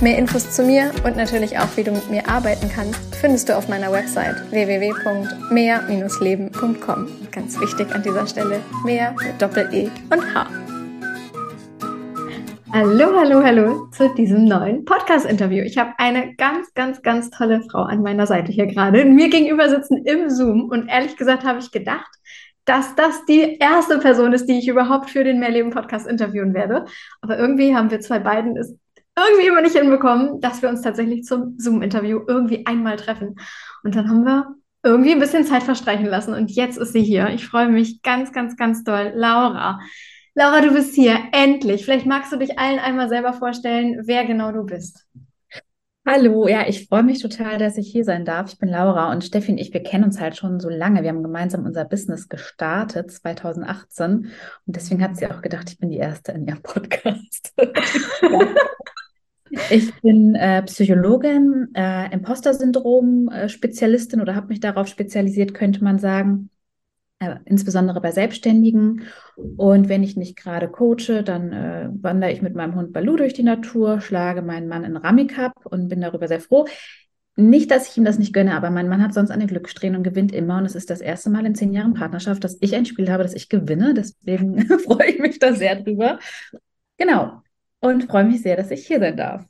Mehr Infos zu mir und natürlich auch, wie du mit mir arbeiten kannst, findest du auf meiner Website www.mehr-leben.com. Ganz wichtig an dieser Stelle, mehr mit Doppel-E und H. Hallo, hallo, hallo zu diesem neuen Podcast-Interview. Ich habe eine ganz, ganz, ganz tolle Frau an meiner Seite hier gerade. Mir gegenüber sitzen im Zoom und ehrlich gesagt habe ich gedacht, dass das die erste Person ist, die ich überhaupt für den Mehrleben-Podcast interviewen werde. Aber irgendwie haben wir zwei beiden es irgendwie immer nicht hinbekommen, dass wir uns tatsächlich zum Zoom-Interview irgendwie einmal treffen. Und dann haben wir irgendwie ein bisschen Zeit verstreichen lassen und jetzt ist sie hier. Ich freue mich ganz, ganz, ganz doll. Laura. Laura, du bist hier. Endlich. Vielleicht magst du dich allen einmal selber vorstellen, wer genau du bist. Hallo, ja, ich freue mich total, dass ich hier sein darf. Ich bin Laura und Steffi und ich, wir kennen uns halt schon so lange. Wir haben gemeinsam unser Business gestartet 2018 und deswegen hat sie auch gedacht, ich bin die Erste in ihrem Podcast. Ich bin äh, Psychologin, äh, Imposter-Syndrom-Spezialistin oder habe mich darauf spezialisiert, könnte man sagen, äh, insbesondere bei Selbstständigen. Und wenn ich nicht gerade coache, dann äh, wandere ich mit meinem Hund Balu durch die Natur, schlage meinen Mann in Ramikap und bin darüber sehr froh. Nicht, dass ich ihm das nicht gönne, aber mein Mann hat sonst eine Glückssträhne und gewinnt immer. Und es ist das erste Mal in zehn Jahren Partnerschaft, dass ich ein Spiel habe, das ich gewinne. Deswegen freue ich mich da sehr drüber. Genau und freue mich sehr, dass ich hier sein darf.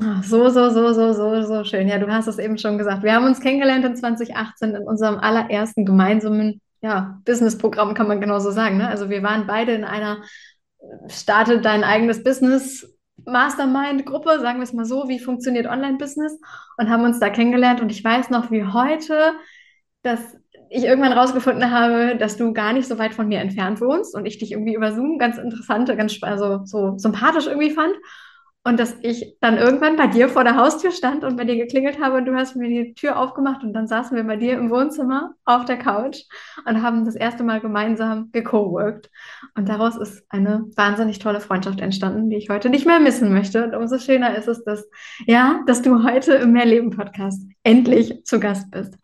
Ach, so, so, so, so, so, so schön. Ja, du hast es eben schon gesagt. Wir haben uns kennengelernt in 2018 in unserem allerersten gemeinsamen ja, Business-Programm, kann man genauso sagen. Ne? Also wir waren beide in einer Starte dein eigenes Business Mastermind-Gruppe, sagen wir es mal so, wie funktioniert Online-Business und haben uns da kennengelernt. Und ich weiß noch wie heute, dass ich irgendwann rausgefunden habe, dass du gar nicht so weit von mir entfernt wohnst und ich dich irgendwie über Zoom ganz interessant, ganz also so sympathisch irgendwie fand. Und dass ich dann irgendwann bei dir vor der Haustür stand und bei dir geklingelt habe und du hast mir die Tür aufgemacht und dann saßen wir bei dir im Wohnzimmer auf der Couch und haben das erste Mal gemeinsam gecoworked. Und daraus ist eine wahnsinnig tolle Freundschaft entstanden, die ich heute nicht mehr missen möchte. Und umso schöner ist es, dass, ja, dass du heute im Mehrleben Podcast endlich zu Gast bist.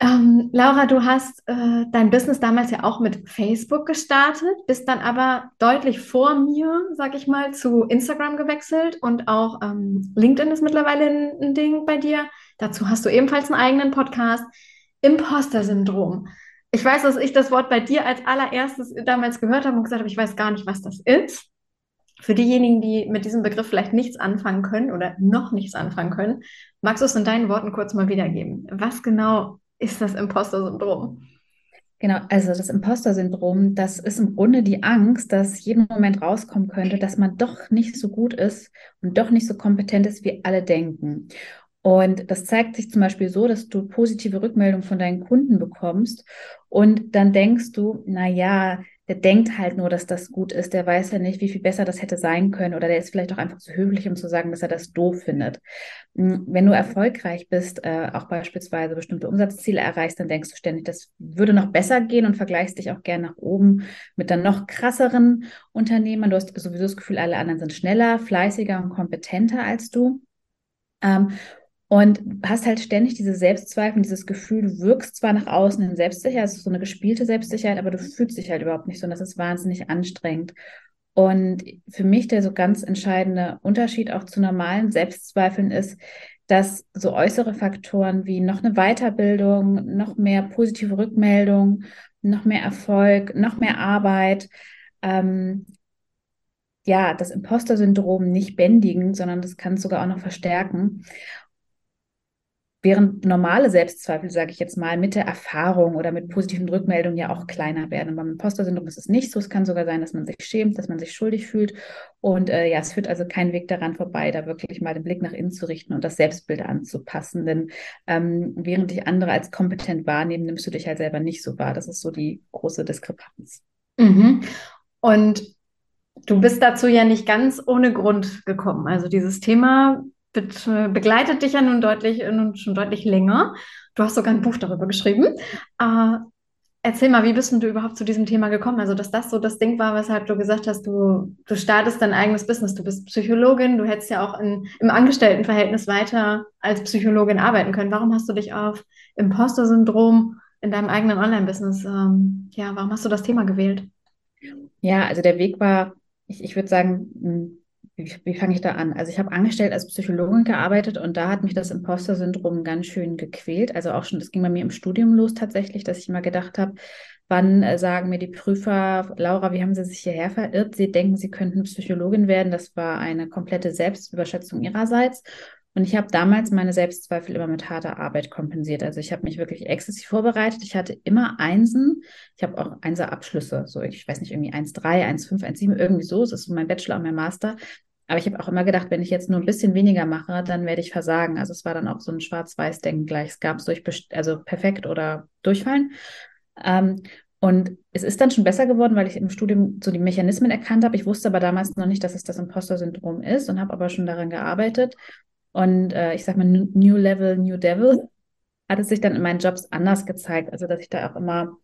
Ähm, Laura, du hast äh, dein Business damals ja auch mit Facebook gestartet, bist dann aber deutlich vor mir, sag ich mal, zu Instagram gewechselt und auch ähm, LinkedIn ist mittlerweile ein, Ding bei dir. Dazu hast du ebenfalls einen eigenen Podcast. Imposter-Syndrom. Ich weiß, dass ich das Wort bei dir als allererstes damals gehört habe und gesagt habe, ich weiß gar nicht, was das ist. Für diejenigen, die mit diesem Begriff vielleicht nichts anfangen können oder noch nichts anfangen können, magst du es in deinen Worten kurz mal wiedergeben? Was genau ist das Imposter-Syndrom? Genau, also das Imposter-Syndrom, das ist im Grunde die Angst, dass jeden Moment rauskommen könnte, dass man doch nicht so gut ist und doch nicht so kompetent ist, wie alle denken. Und das zeigt sich zum Beispiel so, dass du positive Rückmeldungen von deinen Kunden bekommst und dann denkst du, na ja, der denkt halt nur, dass das gut ist, der weiß ja nicht, wie viel besser das hätte sein können oder der ist vielleicht auch einfach zu höflich, um zu sagen, dass er das doof findet. Hm, wenn du erfolgreich bist, äh, auch beispielsweise bestimmte Umsatzziele erreichst, dann denkst du ständig, das würde noch besser gehen und vergleichst dich auch gern nach oben mit dann noch krasseren Unternehmern. Du hast sowieso das Gefühl, alle anderen sind schneller, fleißiger und kompetenter als du. Ähm, und hast halt ständig diese Selbstzweifel, dieses Gefühl, du wirkst zwar nach außen in Selbstsicherheit, es ist so eine gespielte Selbstsicherheit, aber du fühlst dich halt überhaupt nicht so und das ist wahnsinnig anstrengend. Und für mich der so ganz entscheidende Unterschied auch zu normalen Selbstzweifeln ist, dass so äußere Faktoren wie noch eine Weiterbildung, noch mehr positive Rückmeldung, noch mehr Erfolg, noch mehr Arbeit, ähm, ja, das Imposter-Syndrom nicht bändigen, sondern das kann es sogar auch noch verstärken. Während normale Selbstzweifel, sage ich jetzt mal, mit der Erfahrung oder mit positiven Rückmeldungen ja auch kleiner werden. beim Imposter-Syndrom ist es nicht so. Es kann sogar sein, dass man sich schämt, dass man sich schuldig fühlt. Und äh, ja, es führt also kein Weg daran vorbei, da wirklich mal den Blick nach innen zu richten und das Selbstbild anzupassen. Denn ähm, während dich andere als kompetent wahrnehmen, nimmst du dich halt selber nicht so wahr. Das ist so die große Diskrepanz. Mhm. Und du bist dazu ja nicht ganz ohne Grund gekommen. Also dieses Thema begleitet dich ja nun deutlich, nun schon deutlich länger. Du hast sogar ein Buch darüber geschrieben. Äh, Erzähl mal, wie bist du überhaupt zu diesem Thema gekommen? Also, dass das so das Ding war, weshalb du gesagt hast, du, du startest dein eigenes Business. Du bist Psychologin, du hättest ja auch in, im Angestelltenverhältnis weiter als Psychologin arbeiten können. Warum hast du dich auf Imposter-Syndrom in deinem eigenen Online-Business, ähm, ja, warum hast du das Thema gewählt? Ja, also der Weg war, ich, ich würde sagen, wie, wie fange ich da an? Also ich habe angestellt als Psychologin gearbeitet und da hat mich das Imposter-Syndrom ganz schön gequält. Also auch schon, das ging bei mir im Studium los tatsächlich, dass ich immer gedacht habe, wann äh, sagen mir die Prüfer, Laura, wie haben Sie sich hierher verirrt? Sie denken, Sie könnten Psychologin werden. Das war eine komplette Selbstüberschätzung ihrerseits. Und ich habe damals meine Selbstzweifel immer mit harter Arbeit kompensiert. Also ich habe mich wirklich exzessiv vorbereitet. Ich hatte immer Einsen. Ich habe auch Einser-Abschlüsse. So, ich weiß nicht, irgendwie 1,3, 1,5, 1,7, irgendwie so. Es ist mein Bachelor und mein Master. Aber ich habe auch immer gedacht, wenn ich jetzt nur ein bisschen weniger mache, dann werde ich versagen. Also es war dann auch so ein Schwarz-Weiß-Denken gleich. Es gab es durch, also perfekt oder durchfallen. Ähm, und es ist dann schon besser geworden, weil ich im Studium so die Mechanismen erkannt habe. Ich wusste aber damals noch nicht, dass es das Imposter-Syndrom ist und habe aber schon daran gearbeitet. Und äh, ich sag mal, New Level, New Devil hat es sich dann in meinen Jobs anders gezeigt. Also, dass ich da auch immer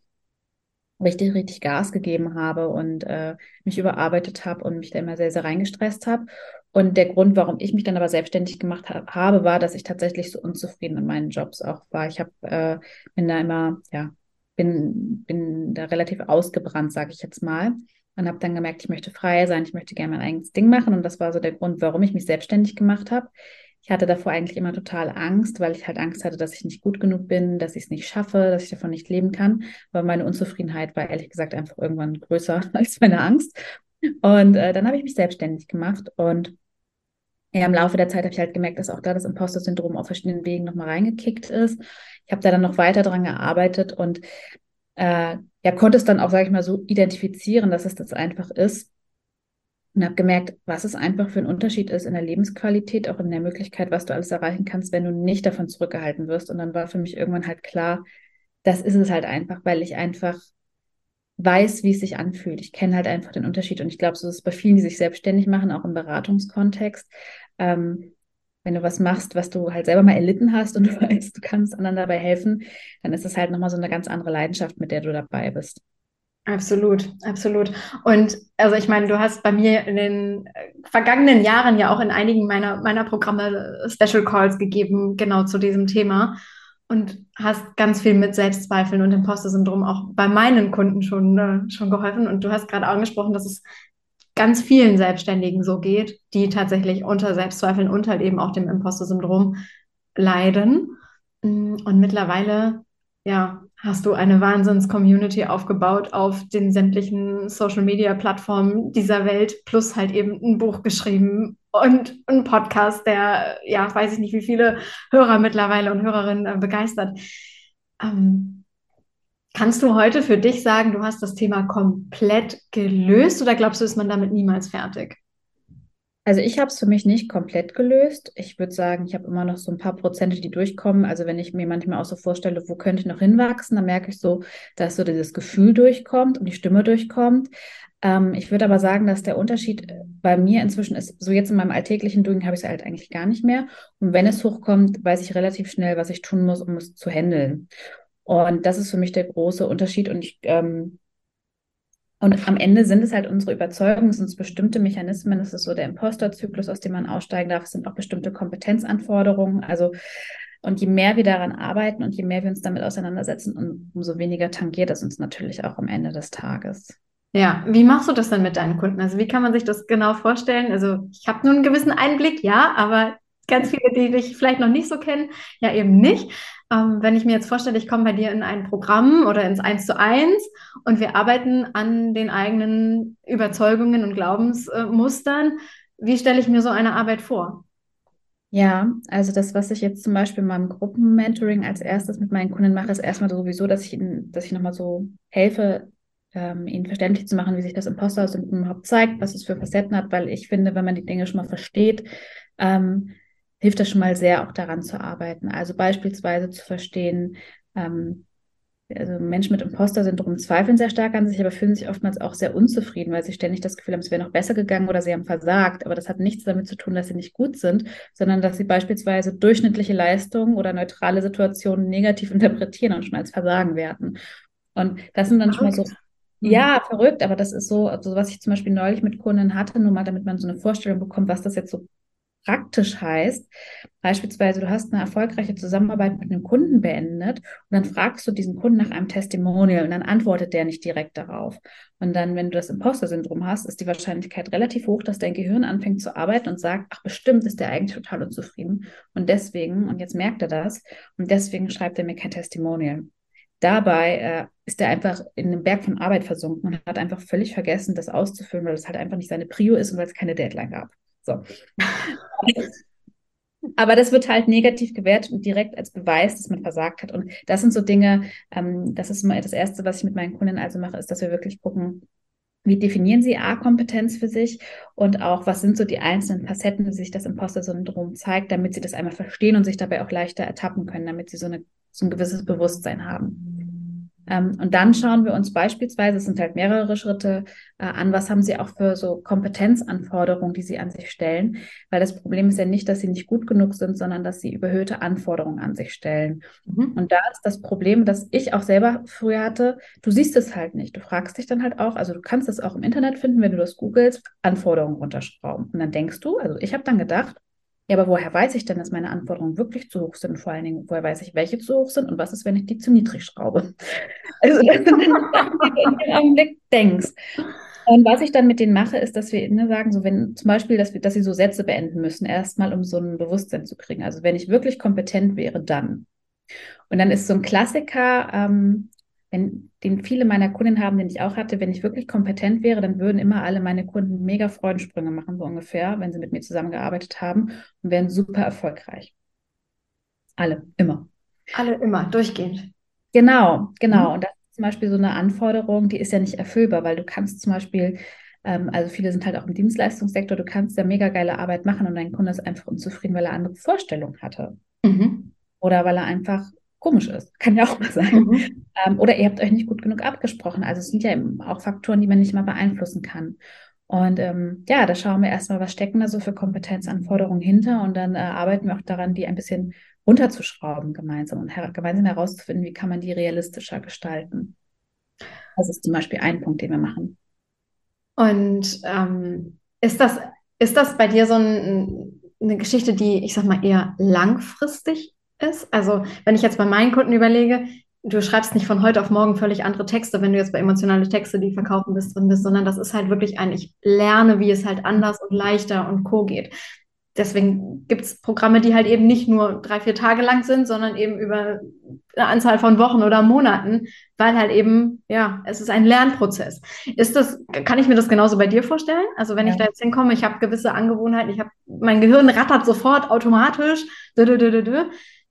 richtig, richtig Gas gegeben habe und äh, mich überarbeitet habe und mich da immer sehr, sehr reingestresst habe. Und der Grund, warum ich mich dann aber selbstständig gemacht hab, habe, war, dass ich tatsächlich so unzufrieden in meinen Jobs auch war. Ich habe äh, bin da immer, ja, bin, bin da relativ ausgebrannt, sage ich jetzt mal. Und habe dann gemerkt, ich möchte frei sein, ich möchte gerne mein eigenes Ding machen. Und das war so der Grund, warum ich mich selbstständig gemacht habe. Ich hatte davor eigentlich immer total Angst, weil ich halt Angst hatte, dass ich nicht gut genug bin, dass ich es nicht schaffe, dass ich davon nicht leben kann. Aber meine Unzufriedenheit war ehrlich gesagt einfach irgendwann größer als meine Angst. Und äh, dann habe ich mich selbstständig gemacht und ja, im Laufe der Zeit habe ich halt gemerkt, dass auch da das Imposter-Syndrom auf verschiedenen Wegen nochmal reingekickt ist. Ich habe da dann noch weiter dran gearbeitet und äh, ja, konnte es dann auch, sage ich mal, so identifizieren, dass es das einfach ist und habe gemerkt, was es einfach für ein Unterschied ist in der Lebensqualität, auch in der Möglichkeit, was du alles erreichen kannst, wenn du nicht davon zurückgehalten wirst. Und dann war für mich irgendwann halt klar, das ist es halt einfach, weil ich einfach weiß, wie es sich anfühlt. Ich kenne halt einfach den Unterschied. Und ich glaube, so ist es bei vielen, die sich selbstständig machen, auch im Beratungskontext. Ähm, wenn du was machst, was du halt selber mal erlitten hast und du weißt, du kannst anderen dabei helfen, dann ist es halt nochmal so eine ganz andere Leidenschaft, mit der du dabei bist. Absolut, absolut. Und also ich meine, du hast bei mir in den äh, vergangenen Jahren ja auch in einigen meiner, meiner Programme äh, Special Calls gegeben, genau zu diesem Thema. Und hast ganz viel mit Selbstzweifeln und Imposter-Syndrom auch bei meinen Kunden schon, äh, schon geholfen. Und du hast gerade angesprochen, dass es ganz vielen Selbstständigen so geht, die tatsächlich unter Selbstzweifeln und halt eben auch dem Imposter-Syndrom leiden. Mm, und mittlerweile, ja, hast du eine Wahnsinns-Community aufgebaut auf den sämtlichen Social-Media-Plattformen dieser Welt, plus halt eben ein Buch geschrieben und ein Podcast, der, ja, weiß ich nicht, wie viele Hörer mittlerweile und Hörerinnen äh, begeistert. Ähm, kannst du heute für dich sagen, du hast das Thema komplett gelöst oder glaubst du, ist man damit niemals fertig? Also ich habe es für mich nicht komplett gelöst. Ich würde sagen, ich habe immer noch so ein paar Prozente, die durchkommen. Also wenn ich mir manchmal auch so vorstelle, wo könnte ich noch hinwachsen, dann merke ich so, dass so dieses Gefühl durchkommt und die Stimme durchkommt. Ähm, ich würde aber sagen, dass der Unterschied äh, bei mir inzwischen ist, so jetzt in meinem alltäglichen Doing habe ich es halt eigentlich gar nicht mehr. Und wenn es hochkommt, weiß ich relativ schnell, was ich tun muss, um es zu handeln. Und das ist für mich der große Unterschied. Und ich ähm, und am Ende sind es halt unsere Überzeugungen, es sind bestimmte Mechanismen, es ist so der Imposterzyklus, aus dem man aussteigen darf, es sind auch bestimmte Kompetenzanforderungen. Also, und je mehr wir daran arbeiten und je mehr wir uns damit auseinandersetzen, umso weniger tangiert es uns natürlich auch am Ende des Tages. Ja, wie machst du das dann mit deinen Kunden? Also wie kann man sich das genau vorstellen? Also ich habe nur einen gewissen Einblick, ja, aber ganz viele, die dich vielleicht noch nicht so kennen, ja eben nicht. Ähm, wenn ich mir jetzt vorstelle, ich komme bei dir in ein Programm oder ins Eins zu eins und wir arbeiten an den eigenen Überzeugungen und Glaubensmustern, wie stelle ich mir so eine Arbeit vor? Ja, also das, was ich jetzt zum Beispiel in meinem Gruppenmentoring als erstes mit meinen Kunden mache, ist erstmal sowieso, dass ich ihnen, dass ich nochmal so helfe, ähm, ihnen verständlich zu machen, wie sich das Imposter-Syndrom überhaupt zeigt, was es für Facetten hat, weil ich finde, wenn man die Dinge schon mal versteht, ähm, hilft das schon mal sehr, auch daran zu arbeiten. Also beispielsweise zu verstehen, ähm, also Menschen mit Imposter-Syndrom zweifeln sehr stark an sich, aber fühlen sich oftmals auch sehr unzufrieden, weil sie ständig das Gefühl haben, es wäre noch besser gegangen oder sie haben versagt. Aber das hat nichts damit zu tun, dass sie nicht gut sind, sondern dass sie beispielsweise durchschnittliche Leistungen oder neutrale Situationen negativ interpretieren und schon als Versagen werten. Und das sind dann schon mal so, mhm. ja, verrückt, aber das ist so, also was ich zum Beispiel neulich mit Kunden hatte, nur mal damit man so eine Vorstellung bekommt, was das jetzt so praktisch heißt. Beispielsweise, du hast eine erfolgreiche Zusammenarbeit mit einem Kunden beendet und dann fragst du diesen Kunden nach einem Testimonial und dann antwortet der nicht direkt darauf. Und dann, wenn du das Imposter-Syndrom hast, ist die Wahrscheinlichkeit relativ hoch, dass dein Gehirn anfängt zu arbeiten und sagt, ach bestimmt ist der eigentlich total unzufrieden. Und deswegen, und jetzt merkt er das, und deswegen schreibt er mir kein Testimonial. Dabei äh, ist er einfach in einem Berg von Arbeit versunken und hat einfach völlig vergessen, das auszufüllen, weil es halt einfach nicht seine Prio ist und weil es keine Deadline gab. So. Aber das wird halt negativ gewertet und direkt als Beweis, dass man versagt hat. Und das sind so Dinge, ähm, das ist mal das Erste, was ich mit meinen Kunden also mache, ist, dass wir wirklich gucken, wie definieren sie A-Kompetenz für sich und auch, was sind so die einzelnen Facetten, wie sich das Imposter-Syndrom zeigt, damit sie das einmal verstehen und sich dabei auch leichter ertappen können, damit sie so, eine, so ein gewisses Bewusstsein haben. Ähm, und dann schauen wir uns beispielsweise, es sind halt mehrere Schritte, äh, an, was haben Sie auch für so Kompetenzanforderungen, die Sie an sich stellen. Weil das Problem ist ja nicht, dass Sie nicht gut genug sind, sondern dass Sie überhöhte Anforderungen an sich stellen. Mhm. Und da ist das Problem, das ich auch selber früher hatte, du siehst es halt nicht. Du fragst dich dann halt auch, also du kannst es auch im Internet finden, wenn du das googelst, Anforderungen runterschrauben. Und dann denkst du, also ich habe dann gedacht, ja, aber woher weiß ich denn, dass meine Anforderungen wirklich zu hoch sind? Vor allen Dingen, woher weiß ich, welche zu hoch sind? Und was ist, wenn ich die zu niedrig schraube? Also, das sind Sachen, die du in dem Augenblick denkst. Und was ich dann mit denen mache, ist, dass wir ne, sagen, so wenn zum Beispiel, dass, wir, dass sie so Sätze beenden müssen, erstmal, um so ein Bewusstsein zu kriegen. Also wenn ich wirklich kompetent wäre, dann. Und dann ist so ein Klassiker, ähm, wenn, den viele meiner Kunden haben, den ich auch hatte, wenn ich wirklich kompetent wäre, dann würden immer alle meine Kunden mega Freudensprünge machen, so ungefähr, wenn sie mit mir zusammengearbeitet haben und wären super erfolgreich. Alle, immer. Alle immer, durchgehend. Genau, genau. Mhm. Und das ist zum Beispiel so eine Anforderung, die ist ja nicht erfüllbar, weil du kannst zum Beispiel, ähm, also viele sind halt auch im Dienstleistungssektor, du kannst ja mega geile Arbeit machen und dein Kunde ist einfach unzufrieden, weil er andere Vorstellungen hatte. Mhm. Oder weil er einfach komisch ist. Kann ja auch mal sein. Mhm. Ähm, oder ihr habt euch nicht gut genug abgesprochen. Also es sind ja auch Faktoren, die man nicht mal beeinflussen kann. Und ähm, ja, da schauen wir erstmal, was stecken da so für Kompetenzanforderungen hinter und dann äh, arbeiten wir auch daran, die ein bisschen runterzuschrauben gemeinsam und her gemeinsam herauszufinden, wie kann man die realistischer gestalten. Das ist zum Beispiel ein Punkt, den wir machen. Und ähm, ist das, ist das bei dir so ein, eine Geschichte, die, ich sag mal, eher langfristig ist. Also wenn ich jetzt bei meinen Kunden überlege, du schreibst nicht von heute auf morgen völlig andere Texte, wenn du jetzt bei emotionale Texte, die verkaufen bist, drin bist, sondern das ist halt wirklich ein, ich lerne, wie es halt anders und leichter und co geht. Deswegen gibt es Programme, die halt eben nicht nur drei, vier Tage lang sind, sondern eben über eine Anzahl von Wochen oder Monaten, weil halt eben, ja, es ist ein Lernprozess. Ist das, kann ich mir das genauso bei dir vorstellen? Also wenn ja. ich da jetzt hinkomme, ich habe gewisse Angewohnheiten, ich habe, mein Gehirn rattert sofort automatisch, dö, dö, dö, dö,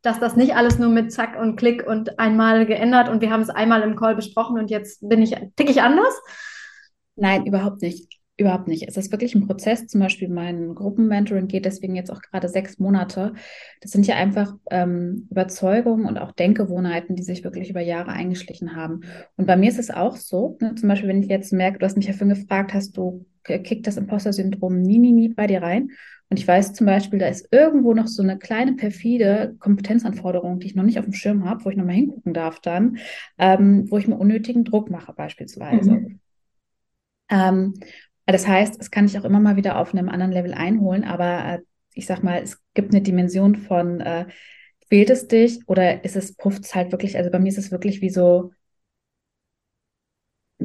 dass das nicht alles nur mit Zack und Klick und einmal geändert und wir haben es einmal im Call besprochen und jetzt bin ich, tick ich anders? Nein, überhaupt nicht. Überhaupt nicht. Es ist wirklich ein Prozess. Zum Beispiel mein Gruppenmentoring geht deswegen jetzt auch gerade sechs Monate. Das sind ja einfach ähm, Überzeugungen und auch Denkgewohnheiten, die sich wirklich über Jahre eingeschlichen haben. Und bei mir ist es auch so, ne, zum Beispiel, wenn ich jetzt merke, du hast mich ja vorhin gefragt, hast du, kickt das Imposter-Syndrom nie, nie, nie bei dir rein? Und ich weiß zum Beispiel, da ist irgendwo noch so eine kleine perfide Kompetenzanforderung, die ich noch nicht auf dem Schirm habe, wo ich nochmal hingucken darf dann, ähm, wo ich mir unnötigen Druck mache beispielsweise. Mhm. Ähm, das heißt, es kann ich auch immer mal wieder auf einem anderen Level einholen, aber äh, ich sag mal, es gibt eine Dimension von, äh, fehlt es dich oder ist es, pufft es halt wirklich, also bei mir ist es wirklich wie so,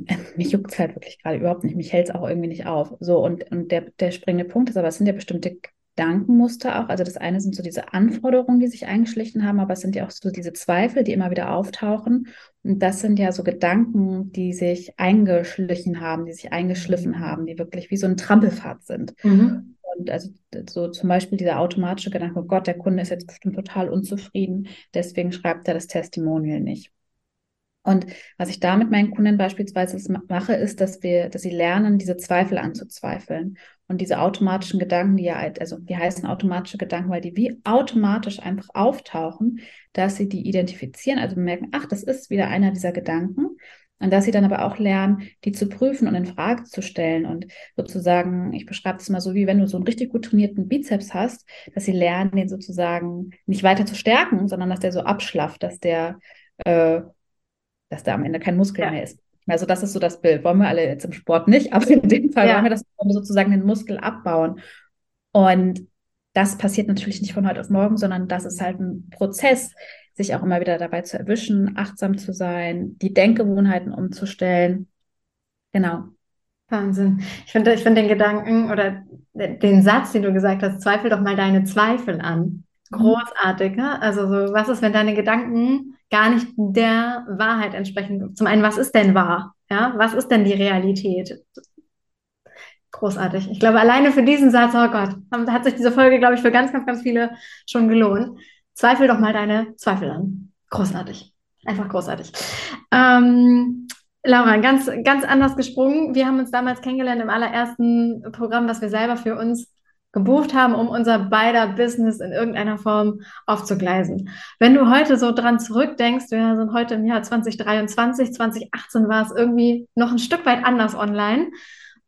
mich juckt es halt wirklich gerade überhaupt nicht. Mich hält es auch irgendwie nicht auf. So, und, und der, der springende Punkt ist aber, es sind ja bestimmte Gedankenmuster auch. Also das eine sind so diese Anforderungen, die sich eingeschlichen haben, aber es sind ja auch so diese Zweifel, die immer wieder auftauchen. Und das sind ja so Gedanken, die sich eingeschlichen haben, die sich eingeschliffen haben, die wirklich wie so ein Trampelfahrt sind. Mhm. Und also so zum Beispiel dieser automatische Gedanke, oh Gott, der Kunde ist jetzt bestimmt total unzufrieden, deswegen schreibt er das Testimonial nicht. Und was ich da mit meinen Kunden beispielsweise mache, ist, dass wir, dass sie lernen, diese Zweifel anzuzweifeln. Und diese automatischen Gedanken, die ja, also die heißen automatische Gedanken, weil die wie automatisch einfach auftauchen, dass sie die identifizieren, also merken, ach, das ist wieder einer dieser Gedanken. Und dass sie dann aber auch lernen, die zu prüfen und in Frage zu stellen und sozusagen, ich beschreibe es mal so, wie wenn du so einen richtig gut trainierten Bizeps hast, dass sie lernen, den sozusagen nicht weiter zu stärken, sondern dass der so abschlafft, dass der äh, dass da am Ende kein Muskel ja. mehr ist. Also das ist so das Bild. Wollen wir alle jetzt im Sport nicht, aber in dem Fall ja. wollen wir das sozusagen den Muskel abbauen. Und das passiert natürlich nicht von heute auf morgen, sondern das ist halt ein Prozess, sich auch immer wieder dabei zu erwischen, achtsam zu sein, die Denkgewohnheiten umzustellen. Genau. Wahnsinn. Ich finde ich find den Gedanken oder den Satz, den du gesagt hast, zweifel doch mal deine Zweifel an. Mhm. Großartig. Ne? Also so, was ist, wenn deine Gedanken gar nicht der Wahrheit entsprechen? Zum einen, was ist denn wahr? Ja, was ist denn die Realität? Großartig. Ich glaube, alleine für diesen Satz, oh Gott, hat sich diese Folge, glaube ich, für ganz, ganz, ganz viele schon gelohnt. Zweifel doch mal deine Zweifel an. Großartig. Einfach großartig. Ähm, Laura, ganz, ganz anders gesprungen. Wir haben uns damals kennengelernt im allerersten Programm, was wir selber für uns gebucht haben, um unser beider Business in irgendeiner Form aufzugleisen. Wenn du heute so dran zurückdenkst, wir sind heute im Jahr 2023, 2018 war es irgendwie noch ein Stück weit anders online.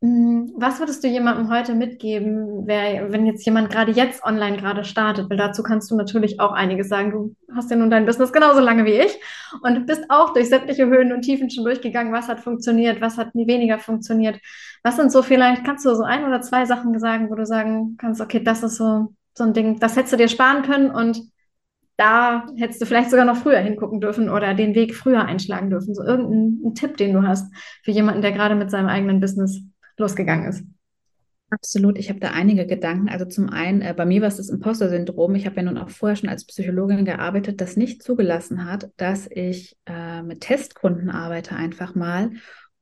Hm, was würdest du jemandem heute mitgeben, wer, wenn jetzt jemand gerade jetzt online gerade startet? Weil dazu kannst du natürlich auch einiges sagen. Du hast ja nun dein Business genauso lange wie ich und bist auch durch sämtliche Höhen und Tiefen schon durchgegangen. Was hat funktioniert? Was hat weniger funktioniert? Was sind so vielleicht, kannst du so ein oder zwei Sachen sagen, wo du sagen kannst, okay, das ist so, so ein Ding, das hättest du dir sparen können und da hättest du vielleicht sogar noch früher hingucken dürfen oder den Weg früher einschlagen dürfen. So irgendein Tipp, den du hast für jemanden, der gerade mit seinem eigenen Business losgegangen ist. Absolut, ich habe da einige Gedanken. Also zum einen, äh, bei mir war es das Imposter-Syndrom. Ich habe ja nun auch vorher schon als Psychologin gearbeitet, das nicht zugelassen hat, dass ich äh, mit Testkunden arbeite einfach mal,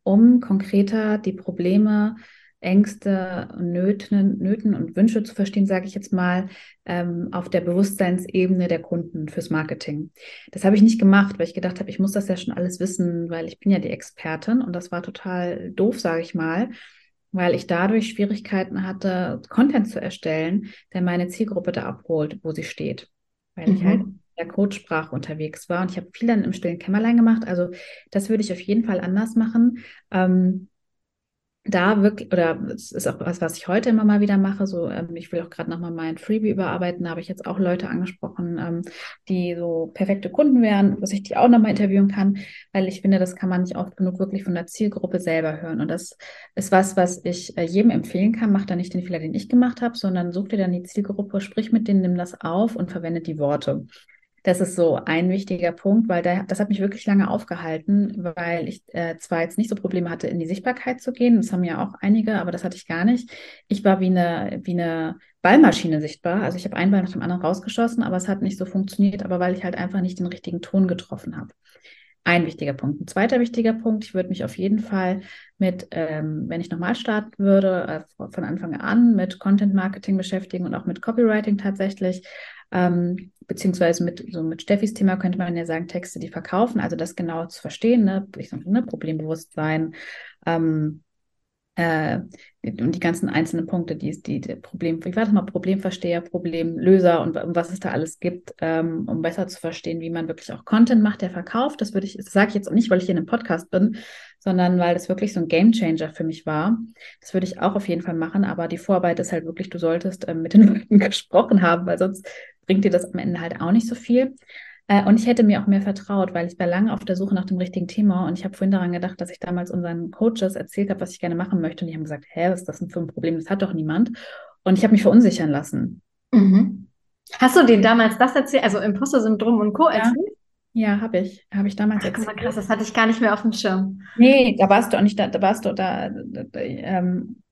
um konkreter die Probleme, Ängste, Nöten, Nöten und Wünsche zu verstehen, sage ich jetzt mal, ähm, auf der Bewusstseinsebene der Kunden fürs Marketing. Das habe ich nicht gemacht, weil ich gedacht habe, ich muss das ja schon alles wissen, weil ich bin ja die Expertin und das war total doof, sage ich mal weil ich dadurch Schwierigkeiten hatte, Content zu erstellen, der meine Zielgruppe da abholt, wo sie steht. Weil mhm. ich halt in der Codesprache unterwegs war und ich habe viel dann im stillen Kämmerlein gemacht. Also das würde ich auf jeden Fall anders machen. Ähm, da wirklich, oder es ist auch was, was ich heute immer mal wieder mache, so, ähm, ich will auch gerade nochmal mein Freebie überarbeiten, da habe ich jetzt auch Leute angesprochen, ähm, die so perfekte Kunden wären, dass ich die auch nochmal interviewen kann, weil ich finde, das kann man nicht oft genug wirklich von der Zielgruppe selber hören. Und das ist was, was ich äh, jedem empfehlen kann. Mach da nicht den Fehler, den ich gemacht habe, sondern such dir dann die Zielgruppe, sprich mit denen, nimm das auf und verwende die Worte. Das ist so ein wichtiger Punkt, weil da, das hat mich wirklich lange aufgehalten, weil ich äh, zwar jetzt nicht so Probleme hatte, in die Sichtbarkeit zu gehen, das haben ja auch einige, aber das hatte ich gar nicht. Ich war wie eine, wie eine Ballmaschine sichtbar. Also ich habe einen Ball nach dem anderen rausgeschossen, aber es hat nicht so funktioniert, aber weil ich halt einfach nicht den richtigen Ton getroffen habe. Ein wichtiger Punkt. Ein zweiter wichtiger Punkt, ich würde mich auf jeden Fall mit, ähm, wenn ich nochmal starten würde, äh, von Anfang an mit Content Marketing beschäftigen und auch mit Copywriting tatsächlich. Ähm, beziehungsweise mit, so mit Steffis Thema könnte man ja sagen, Texte, die verkaufen, also das genau zu verstehen, ne, ich sag, ne Problembewusstsein, ähm, äh, und die ganzen einzelnen Punkte, die, die, die Problem, ich war das mal Problemversteher, Problemlöser und, und was es da alles gibt, ähm, um besser zu verstehen, wie man wirklich auch Content macht, der verkauft. Das würde ich, sage ich jetzt auch nicht, weil ich hier in einem Podcast bin, sondern weil das wirklich so ein Gamechanger für mich war. Das würde ich auch auf jeden Fall machen, aber die Vorarbeit ist halt wirklich, du solltest ähm, mit den Leuten gesprochen haben, weil sonst bringt dir das am Ende halt auch nicht so viel. Äh, und ich hätte mir auch mehr vertraut, weil ich war lange auf der Suche nach dem richtigen Thema und ich habe vorhin daran gedacht, dass ich damals unseren Coaches erzählt habe, was ich gerne machen möchte. Und die haben gesagt, hä, was ist das denn für ein Problem? Das hat doch niemand. Und ich habe mich verunsichern lassen. Mhm. Hast du dir damals das erzählt, also Imposter-Syndrom und Co. erzählt? Ja, habe ich. Habe ich damals Ach, erzählt. Krass, das hatte ich gar nicht mehr auf dem Schirm. Nee, da warst du auch nicht da, da warst du da, da, da ähm,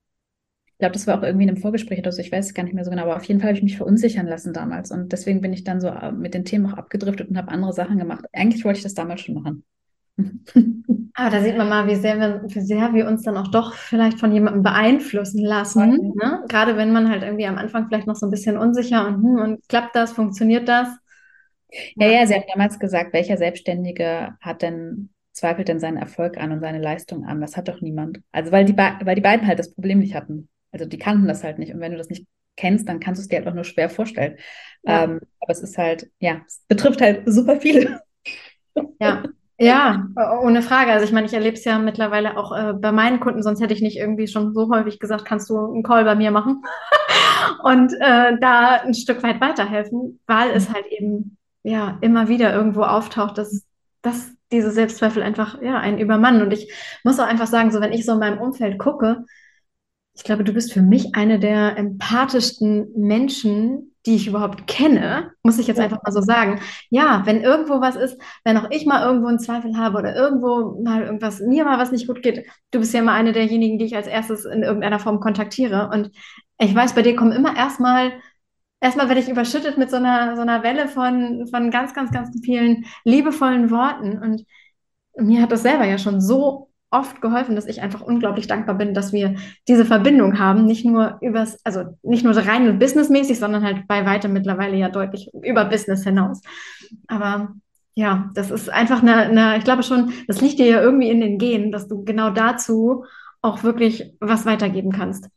ich glaube, das war auch irgendwie in einem Vorgespräch oder so, ich weiß es gar nicht mehr so genau, aber auf jeden Fall habe ich mich verunsichern lassen damals. Und deswegen bin ich dann so äh, mit den Themen auch abgedriftet und habe andere Sachen gemacht. Eigentlich wollte ich das damals schon machen. Ah, da sieht man mal, wie sehr wir, wie sehr wir uns dann auch doch vielleicht von jemandem beeinflussen lassen. Ne? Gerade wenn man halt irgendwie am Anfang vielleicht noch so ein bisschen unsicher und, hm, und klappt das, funktioniert das? Ja, ja, sie hat damals gesagt, welcher Selbstständige hat denn, zweifelt denn seinen Erfolg an und seine Leistung an? Das hat doch niemand. Also weil die, weil die beiden halt das Problem nicht hatten. Also die kannten das halt nicht. Und wenn du das nicht kennst, dann kannst du es dir halt auch nur schwer vorstellen. Ja. Ähm, aber es ist halt, ja, es betrifft halt super viele. Ja, ja, ohne Frage. Also ich meine, ich erlebe es ja mittlerweile auch äh, bei meinen Kunden, sonst hätte ich nicht irgendwie schon so häufig gesagt, kannst du einen Call bei mir machen und äh, da ein Stück weit weiterhelfen, weil es halt eben ja immer wieder irgendwo auftaucht, dass, dass diese Selbstzweifel einfach, ja, einen übermannen. Und ich muss auch einfach sagen, so wenn ich so in meinem Umfeld gucke, ich glaube, du bist für mich eine der empathischsten Menschen, die ich überhaupt kenne, muss ich jetzt einfach mal so sagen. Ja, wenn irgendwo was ist, wenn auch ich mal irgendwo einen Zweifel habe oder irgendwo mal irgendwas, mir mal was nicht gut geht, du bist ja immer eine derjenigen, die ich als erstes in irgendeiner Form kontaktiere. Und ich weiß, bei dir kommen immer erstmal, erstmal werde ich überschüttet mit so einer, so einer Welle von, von ganz, ganz, ganz vielen liebevollen Worten. Und mir hat das selber ja schon so oft geholfen, dass ich einfach unglaublich dankbar bin, dass wir diese Verbindung haben, nicht nur übers, also nicht nur rein businessmäßig, sondern halt bei weitem mittlerweile ja deutlich über Business hinaus. Aber ja, das ist einfach eine, eine, ich glaube schon, das liegt dir ja irgendwie in den Genen, dass du genau dazu auch wirklich was weitergeben kannst.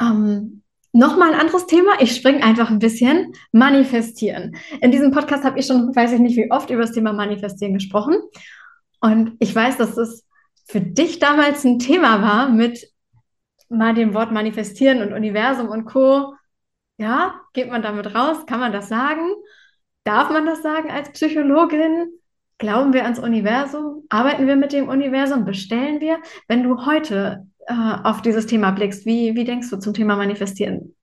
Ähm, Nochmal ein anderes Thema. Ich springe einfach ein bisschen. Manifestieren. In diesem Podcast habe ich schon, weiß ich nicht wie oft, über das Thema Manifestieren gesprochen. Und ich weiß, dass es für dich damals ein Thema war mit mal dem Wort manifestieren und Universum und Co. Ja, geht man damit raus? Kann man das sagen? Darf man das sagen als Psychologin? Glauben wir ans Universum? Arbeiten wir mit dem Universum? Bestellen wir? Wenn du heute äh, auf dieses Thema blickst, wie, wie denkst du zum Thema Manifestieren?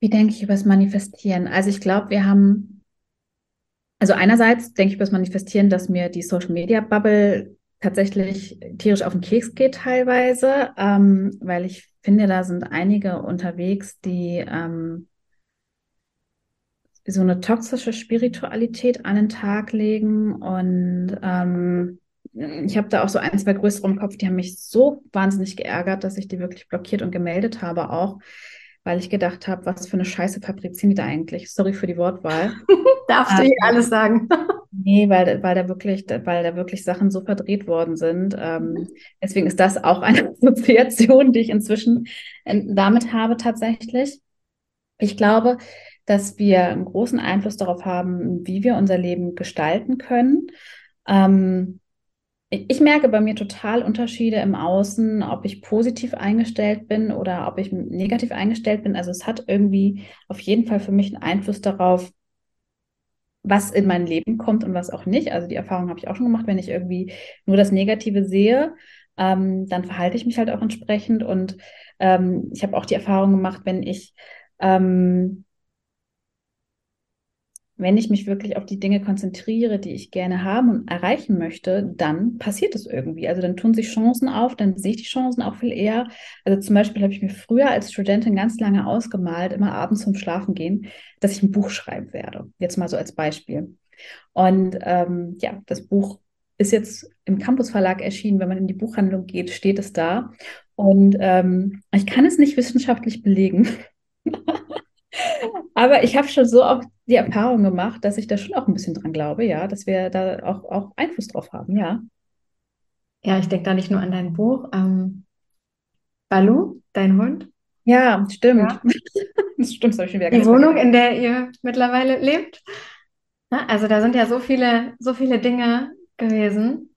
Wie denke ich über das Manifestieren? Also ich glaube, wir haben also einerseits denke ich über das Manifestieren, dass mir die Social Media Bubble tatsächlich tierisch auf den Keks geht teilweise, ähm, weil ich finde, da sind einige unterwegs, die ähm, so eine toxische Spiritualität an den Tag legen. Und ähm, ich habe da auch so ein, zwei größere im Kopf, die haben mich so wahnsinnig geärgert, dass ich die wirklich blockiert und gemeldet habe auch, weil ich gedacht habe, was für eine Scheiße fabrizieren die da eigentlich? Sorry für die Wortwahl. Darfst du hier ähm, alles sagen? nee, weil, weil, da wirklich, weil da wirklich Sachen so verdreht worden sind. Ähm, deswegen ist das auch eine Assoziation, die ich inzwischen damit habe tatsächlich. Ich glaube, dass wir einen großen Einfluss darauf haben, wie wir unser Leben gestalten können. Ähm, ich merke bei mir total Unterschiede im Außen, ob ich positiv eingestellt bin oder ob ich negativ eingestellt bin. Also es hat irgendwie auf jeden Fall für mich einen Einfluss darauf, was in mein Leben kommt und was auch nicht. Also die Erfahrung habe ich auch schon gemacht, wenn ich irgendwie nur das Negative sehe, ähm, dann verhalte ich mich halt auch entsprechend. Und ähm, ich habe auch die Erfahrung gemacht, wenn ich ähm, wenn ich mich wirklich auf die Dinge konzentriere, die ich gerne haben und erreichen möchte, dann passiert es irgendwie. Also dann tun sich Chancen auf, dann sehe ich die Chancen auch viel eher. Also zum Beispiel habe ich mir früher als Studentin ganz lange ausgemalt, immer abends zum Schlafen gehen, dass ich ein Buch schreiben werde. Jetzt mal so als Beispiel. Und ähm, ja, das Buch ist jetzt im Campus Verlag erschienen. Wenn man in die Buchhandlung geht, steht es da. Und ähm, ich kann es nicht wissenschaftlich belegen. Aber ich habe schon so oft die Erfahrung gemacht, dass ich da schon auch ein bisschen dran glaube, ja, dass wir da auch, auch Einfluss drauf haben, ja. Ja, ich denke da nicht nur an dein Buch. Ähm, Balu, dein Hund. Ja, stimmt. Ja. Das stimmt, das habe ich schon wieder Die Wohnung, vergessen. in der ihr mittlerweile lebt. Na, also da sind ja so viele, so viele Dinge gewesen.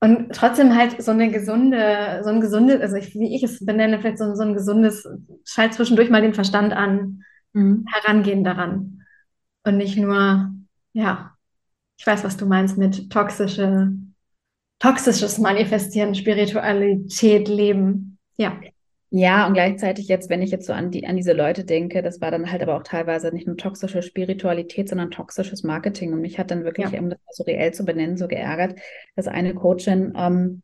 Und trotzdem halt so eine gesunde, so ein gesundes, also ich, wie ich es benenne, vielleicht so, so ein gesundes, schalt zwischendurch mal den Verstand an, mhm. herangehen daran. Und nicht nur, ja, ich weiß, was du meinst mit toxische, toxisches Manifestieren, Spiritualität, Leben. Ja. Ja, und gleichzeitig jetzt, wenn ich jetzt so an, die, an diese Leute denke, das war dann halt aber auch teilweise nicht nur toxische Spiritualität, sondern toxisches Marketing. Und mich hat dann wirklich, ja. um das so reell zu benennen, so geärgert, dass eine Coachin ähm,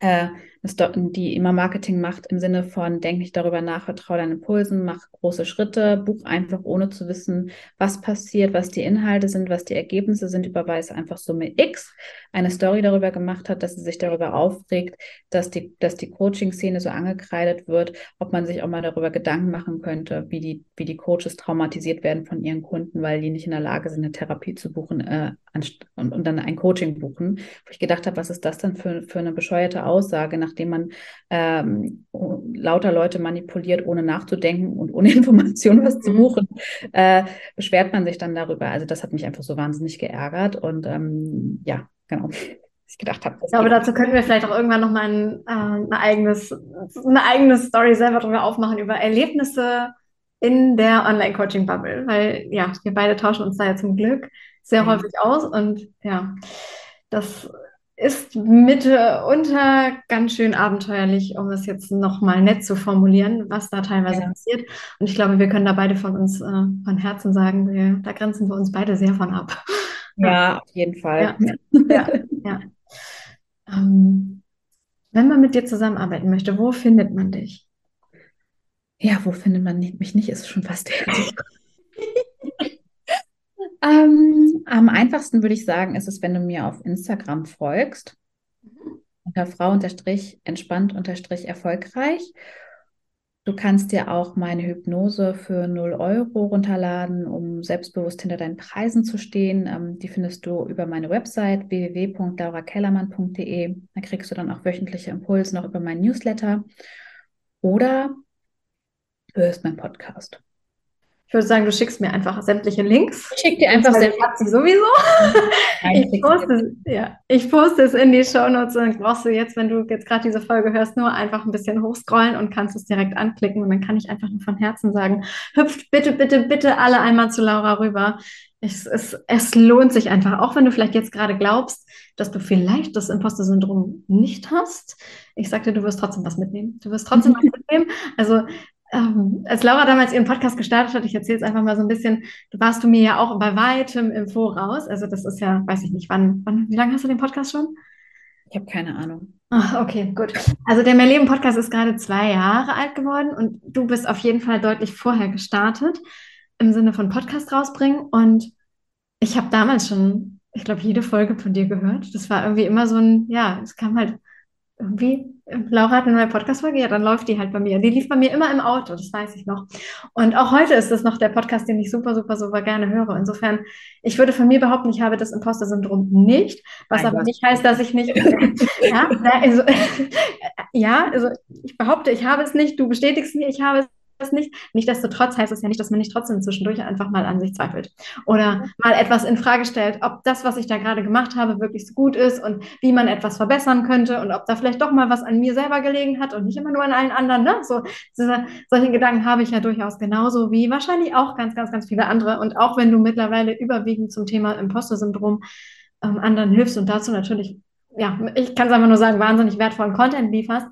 äh, die immer Marketing macht im Sinne von, denk nicht darüber nach, vertraue deinen Impulsen, mach große Schritte, buch einfach ohne zu wissen, was passiert, was die Inhalte sind, was die Ergebnisse sind, überweise einfach Summe X, eine Story darüber gemacht hat, dass sie sich darüber aufregt, dass die, dass die Coaching-Szene so angekreidet wird, ob man sich auch mal darüber Gedanken machen könnte, wie die, wie die Coaches traumatisiert werden von ihren Kunden, weil die nicht in der Lage sind, eine Therapie zu buchen äh, und, und dann ein Coaching buchen. Wo ich gedacht habe, was ist das denn für, für eine bescheuerte Aussage, nach nachdem man ähm, lauter Leute manipuliert, ohne nachzudenken und ohne Information was zu mhm. buchen, äh, beschwert man sich dann darüber. Also das hat mich einfach so wahnsinnig geärgert und ähm, ja, genau. Ich gedacht habe. Ich glaube, dazu könnten wir vielleicht auch irgendwann nochmal ein, äh, ein eigenes, eine eigene Story selber drüber aufmachen, über Erlebnisse in der Online-Coaching-Bubble, weil ja, wir beide tauschen uns da ja zum Glück sehr Ja. häufig aus und ja, das ist mitunter ganz schön abenteuerlich, um es jetzt nochmal nett zu formulieren, was da teilweise Ja. passiert. Und ich glaube, wir können da beide von uns äh, von Herzen sagen, wir, da grenzen wir uns beide sehr von ab. Ja, auf jeden Fall. Ja, ja. Ähm, wenn man mit dir zusammenarbeiten möchte, wo findet man dich? Ja, wo findet man mich nicht? Ist schon fast herrlich. Ähm, am einfachsten würde ich sagen, ist es, wenn du mir auf Instagram folgst. Unter Frau unterstrich entspannt unterstrich erfolgreich. Du kannst dir auch meine Hypnose für 0 Euro runterladen, um selbstbewusst hinter deinen Preisen zu stehen. Ähm, die findest du über meine Website www.laurakellermann.de. Da kriegst du dann auch wöchentliche Impulse noch über meinen Newsletter. Oder du hörst meinen Podcast. Ich würde sagen, du schickst mir einfach sämtliche Links. Ich schicke dir einfach sämtliche sie sowieso. Nein, Ich poste, es- ja, ich poste es in die Shownotes und dann brauchst du jetzt, wenn du jetzt gerade diese Folge hörst, nur einfach ein bisschen hochscrollen und kannst es direkt anklicken und dann kann ich einfach nur von Herzen sagen, hüpft bitte, bitte, bitte alle einmal zu Laura rüber. Es, es, es lohnt sich einfach, auch wenn du vielleicht jetzt gerade glaubst, dass du vielleicht das Imposter-Syndrom nicht hast. Ich sagte, du wirst trotzdem was mitnehmen. Du wirst trotzdem was mitnehmen. Also ähm, als Laura damals ihren Podcast gestartet hat, ich erzähle es einfach mal so ein bisschen, du warst du mir ja auch bei weitem im Voraus. Also das ist ja, weiß ich nicht, wann, wann, wie lange hast du den Podcast schon? Ich habe keine Ahnung. Ach, okay, gut. Also der Mehr Leben Podcast ist gerade zwei Jahre alt geworden und du bist auf jeden Fall deutlich vorher gestartet im Sinne von Podcast rausbringen. Und ich habe damals schon, ich glaube, jede Folge von dir gehört. Das war irgendwie immer so ein, ja, es kam halt irgendwie, Laura hat eine neue Podcast-Folge, ja, dann läuft die halt bei mir. Die lief bei mir immer im Auto, das weiß ich noch. Und auch heute ist das noch der Podcast, den ich super, super, super gerne höre. Insofern, ich würde von mir behaupten, ich habe das Imposter-Syndrom nicht, was Nein, aber hast- nicht heißt, dass ich nicht, ja, also, ja, also ich behaupte, ich habe es nicht, du bestätigst mir, ich habe es nicht. Nichtsdestotrotz heißt es ja nicht, dass man nicht trotzdem zwischendurch einfach mal an sich zweifelt oder mal etwas in Frage stellt, ob das, was ich da gerade gemacht habe, wirklich so gut ist und wie man etwas verbessern könnte und ob da vielleicht doch mal was an mir selber gelegen hat und nicht immer nur an allen anderen. Ne? So, diese, solche Gedanken habe ich ja durchaus genauso wie wahrscheinlich auch ganz, ganz, ganz viele andere. Und auch wenn du mittlerweile überwiegend zum Thema Imposter-Syndrom ähm, anderen hilfst und dazu natürlich, ja, ich kann es einfach nur sagen, wahnsinnig wertvollen Content lieferst,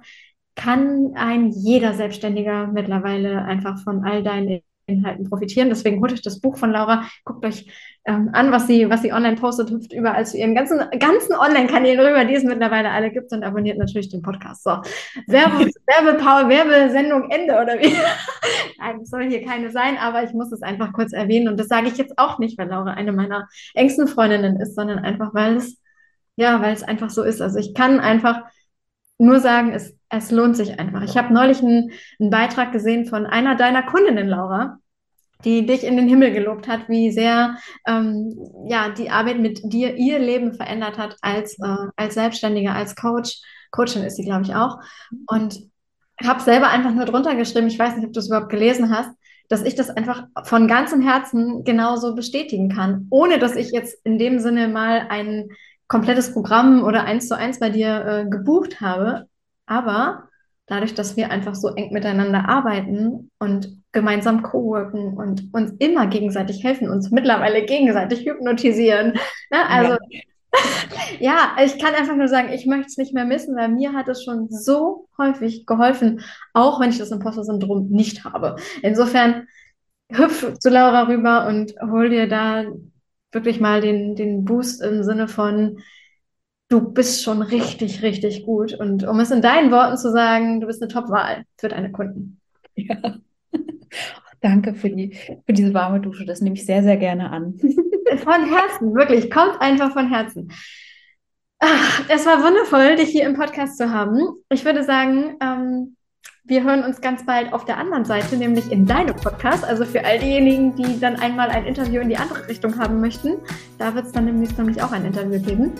kann ein jeder Selbstständiger mittlerweile einfach von all deinen Inhalten profitieren. Deswegen holt euch das Buch von Laura, guckt euch ähm, an, was sie, was sie online postet, hüpft überall zu ihren ganzen, ganzen Online-Kanälen rüber, die es mittlerweile alle gibt und abonniert natürlich den Podcast. So, Werbe, Werbepower, Werbesendung, Ende oder wie? Nein, es soll hier keine sein, aber ich muss es einfach kurz erwähnen und das sage ich jetzt auch nicht, weil Laura eine meiner engsten Freundinnen ist, sondern einfach, weil es, ja, weil es einfach so ist. Also ich kann einfach nur sagen, es, es lohnt sich einfach. Ich habe neulich einen, einen Beitrag gesehen von einer deiner Kundinnen, Laura, die dich in den Himmel gelobt hat, wie sehr ähm, ja, die Arbeit mit dir ihr Leben verändert hat als, äh, als Selbstständige, als Coach. Coachin ist sie, glaube ich, auch. Und habe selber einfach nur drunter geschrieben, ich weiß nicht, ob du es überhaupt gelesen hast, dass ich das einfach von ganzem Herzen genauso bestätigen kann, ohne dass ich jetzt in dem Sinne mal ein komplettes Programm oder eins zu eins bei dir äh, gebucht habe. Aber dadurch, dass wir einfach so eng miteinander arbeiten und gemeinsam co-worken und uns immer gegenseitig helfen, uns mittlerweile gegenseitig hypnotisieren. Ne? Also ja. ja, ich kann einfach nur sagen, ich möchte es nicht mehr missen, weil mir hat es schon so häufig geholfen, auch wenn ich das Imposter-Syndrom nicht habe. Insofern hüpf zu Laura rüber und hol dir da wirklich mal den, den Boost im Sinne von, du bist schon richtig, richtig gut. Und um es in deinen Worten zu sagen, du bist eine Top-Wahl für deine Kunden. Ja. Danke für, die, für diese warme Dusche. Das nehme ich sehr, sehr gerne an. Von Herzen, wirklich. Kommt einfach von Herzen. Ach, es war wundervoll, dich hier im Podcast zu haben. Ich würde sagen, ähm, wir hören uns ganz bald auf der anderen Seite, nämlich in deinem Podcast. Also für all diejenigen, die dann einmal ein Interview in die andere Richtung haben möchten, da wird es dann demnächst nämlich auch ein Interview geben.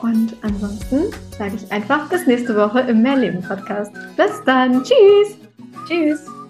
Und ansonsten sage ich einfach bis nächste Woche im Mehrleben Podcast. Bis dann. Tschüss. Tschüss.